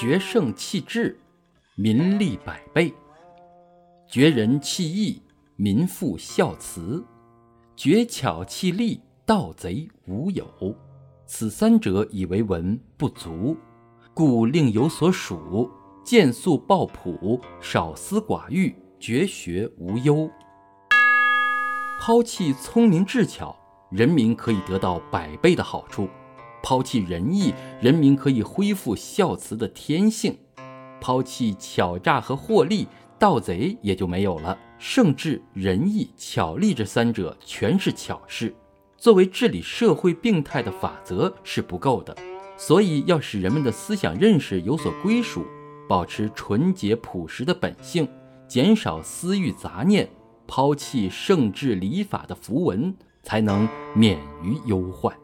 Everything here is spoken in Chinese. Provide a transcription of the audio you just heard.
绝圣弃智，民利百倍；绝人弃义，民复孝慈；绝巧弃利，盗贼无有。此三者以为文不足，故另有所属。见素抱朴，少思寡欲，绝学无忧。抛弃聪明智巧，人民可以得到百倍的好处；抛弃仁义，人民可以恢复孝慈的天性；抛弃巧诈和获利，盗贼也就没有了。圣智、仁义、巧利这三者全是巧事，作为治理社会病态的法则是不够的。所以要使人们的思想认识有所归属。保持纯洁朴实的本性，减少私欲杂念，抛弃圣治礼法的符文，才能免于忧患。